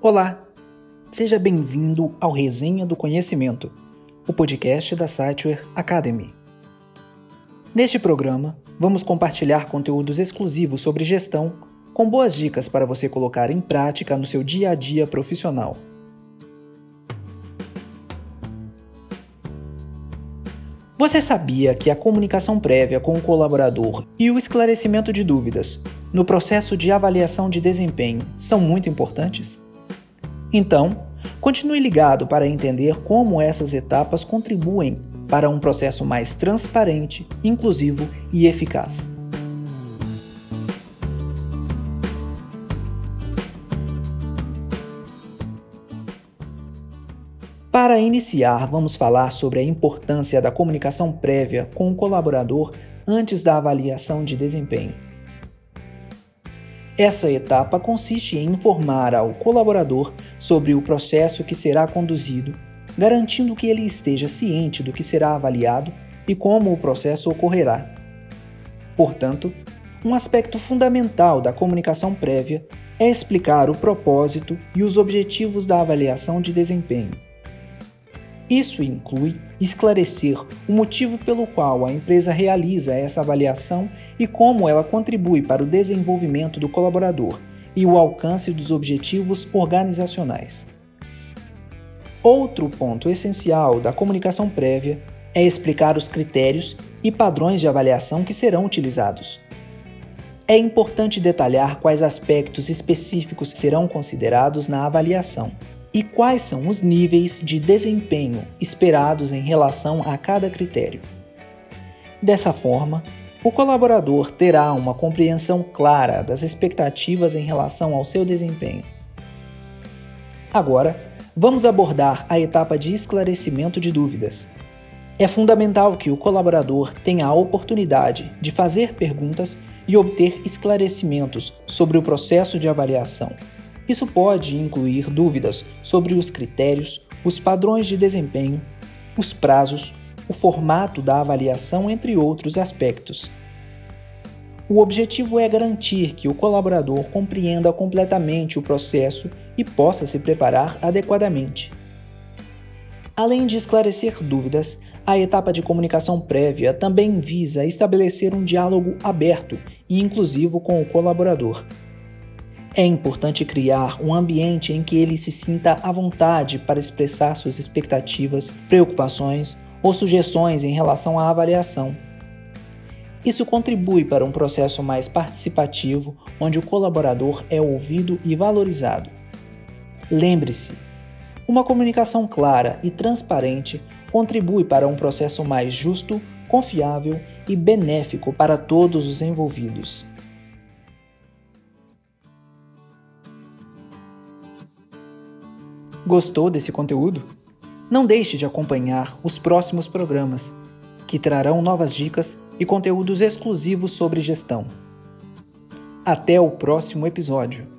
Olá, seja bem-vindo ao Resenha do Conhecimento, o podcast da Siteware Academy. Neste programa, vamos compartilhar conteúdos exclusivos sobre gestão, com boas dicas para você colocar em prática no seu dia a dia profissional. Você sabia que a comunicação prévia com o colaborador e o esclarecimento de dúvidas no processo de avaliação de desempenho são muito importantes? Então, continue ligado para entender como essas etapas contribuem para um processo mais transparente, inclusivo e eficaz. Para iniciar, vamos falar sobre a importância da comunicação prévia com o colaborador antes da avaliação de desempenho. Essa etapa consiste em informar ao colaborador sobre o processo que será conduzido, garantindo que ele esteja ciente do que será avaliado e como o processo ocorrerá. Portanto, um aspecto fundamental da comunicação prévia é explicar o propósito e os objetivos da avaliação de desempenho isso inclui esclarecer o motivo pelo qual a empresa realiza essa avaliação e como ela contribui para o desenvolvimento do colaborador e o alcance dos objetivos organizacionais. Outro ponto essencial da comunicação prévia é explicar os critérios e padrões de avaliação que serão utilizados. É importante detalhar quais aspectos específicos serão considerados na avaliação e quais são os níveis de desempenho esperados em relação a cada critério. Dessa forma, o colaborador terá uma compreensão clara das expectativas em relação ao seu desempenho. Agora, vamos abordar a etapa de esclarecimento de dúvidas. É fundamental que o colaborador tenha a oportunidade de fazer perguntas e obter esclarecimentos sobre o processo de avaliação isso pode incluir dúvidas sobre os critérios, os padrões de desempenho, os prazos, o formato da avaliação, entre outros aspectos. O objetivo é garantir que o colaborador compreenda completamente o processo e possa se preparar adequadamente. Além de esclarecer dúvidas, a etapa de comunicação prévia também visa estabelecer um diálogo aberto e inclusivo com o colaborador. É importante criar um ambiente em que ele se sinta à vontade para expressar suas expectativas, preocupações ou sugestões em relação à avaliação. Isso contribui para um processo mais participativo, onde o colaborador é ouvido e valorizado. Lembre-se, uma comunicação clara e transparente contribui para um processo mais justo, confiável e benéfico para todos os envolvidos. Gostou desse conteúdo? Não deixe de acompanhar os próximos programas, que trarão novas dicas e conteúdos exclusivos sobre gestão. Até o próximo episódio.